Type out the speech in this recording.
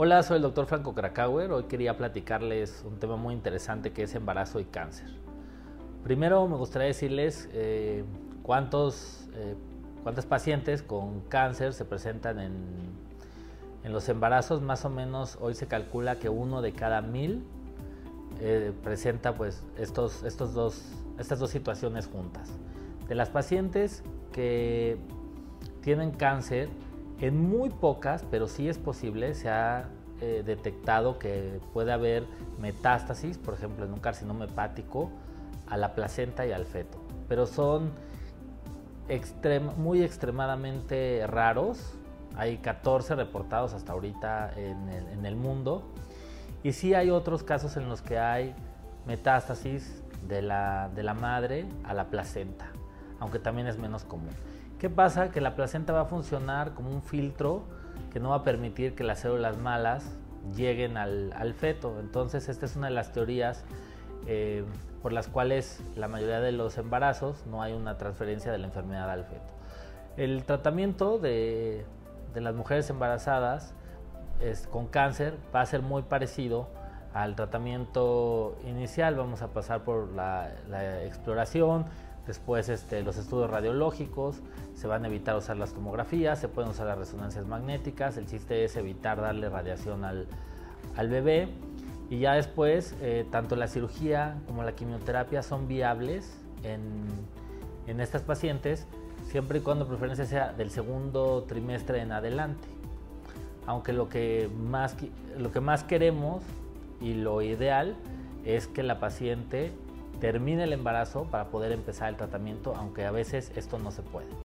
Hola, soy el doctor Franco Krakauer. Hoy quería platicarles un tema muy interesante que es embarazo y cáncer. Primero me gustaría decirles eh, cuántos, eh, cuántas pacientes con cáncer se presentan en, en, los embarazos. Más o menos hoy se calcula que uno de cada mil eh, presenta pues, estos, estos dos, estas dos situaciones juntas. De las pacientes que tienen cáncer, en muy pocas, pero sí es posible, se ha eh, detectado que puede haber metástasis, por ejemplo, en un carcinoma hepático, a la placenta y al feto. Pero son muy extremadamente raros. Hay 14 reportados hasta ahorita en el, en el mundo. Y sí hay otros casos en los que hay metástasis de la, de la madre a la placenta, aunque también es menos común. ¿Qué pasa? Que la placenta va a funcionar como un filtro que no va a permitir que las células malas lleguen al, feto. Entonces esta es una de las teorías eh, por las cuales la mayoría de los embarazos no hay una transferencia de la enfermedad al feto. El tratamiento de, las mujeres embarazadas con cáncer va a ser muy parecido al tratamiento inicial. Vamos a pasar por la exploración, Después este, los estudios radiológicos, se van a evitar usar las tomografías, se pueden usar las resonancias magnéticas, el chiste es evitar darle radiación al, bebé y ya después eh, tanto la cirugía como la quimioterapia son viables en, estas pacientes siempre y cuando preferencia sea del segundo trimestre en adelante. Aunque lo que más, lo que más queremos y lo ideal es que la paciente termine el embarazo para poder empezar el tratamiento, aunque a veces esto no se puede.